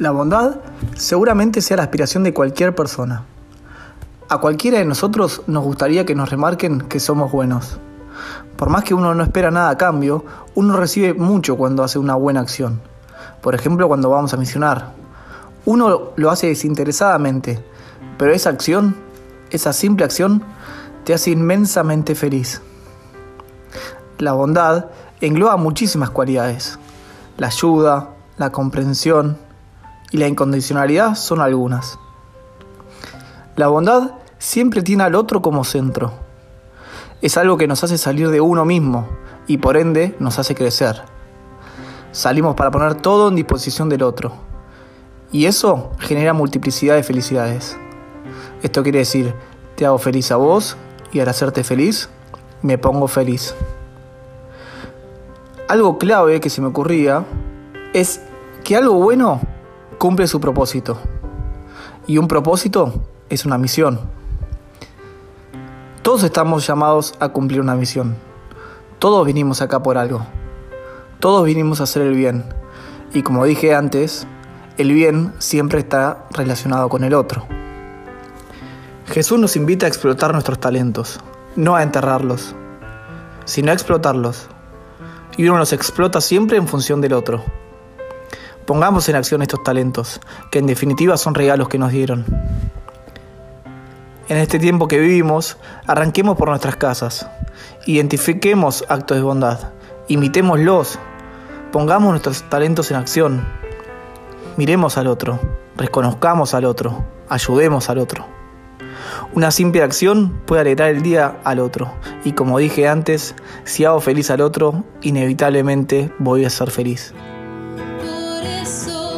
La bondad seguramente sea la aspiración de cualquier persona. A cualquiera de nosotros nos gustaría que nos remarquen que somos buenos. Por más que uno no espera nada a cambio, uno recibe mucho cuando hace una buena acción. Por ejemplo, cuando vamos a misionar. Uno lo hace desinteresadamente, pero esa acción, esa simple acción, te hace inmensamente feliz. La bondad engloba muchísimas cualidades. La ayuda, la comprensión, y la incondicionalidad son algunas. La bondad siempre tiene al otro como centro. Es algo que nos hace salir de uno mismo y por ende nos hace crecer. Salimos para poner todo en disposición del otro. Y eso genera multiplicidad de felicidades. Esto quiere decir, te hago feliz a vos y al hacerte feliz, me pongo feliz. Algo clave que se me ocurría es que algo bueno cumple su propósito. Y un propósito es una misión. Todos estamos llamados a cumplir una misión. Todos vinimos acá por algo. Todos vinimos a hacer el bien. Y como dije antes, el bien siempre está relacionado con el otro. Jesús nos invita a explotar nuestros talentos, no a enterrarlos, sino a explotarlos. Y uno los explota siempre en función del otro. Pongamos en acción estos talentos, que en definitiva son regalos que nos dieron. En este tiempo que vivimos, arranquemos por nuestras casas, identifiquemos actos de bondad, imitémoslos, pongamos nuestros talentos en acción, miremos al otro, reconozcamos al otro, ayudemos al otro. Una simple acción puede alegrar el día al otro, y como dije antes, si hago feliz al otro, inevitablemente voy a ser feliz. por eso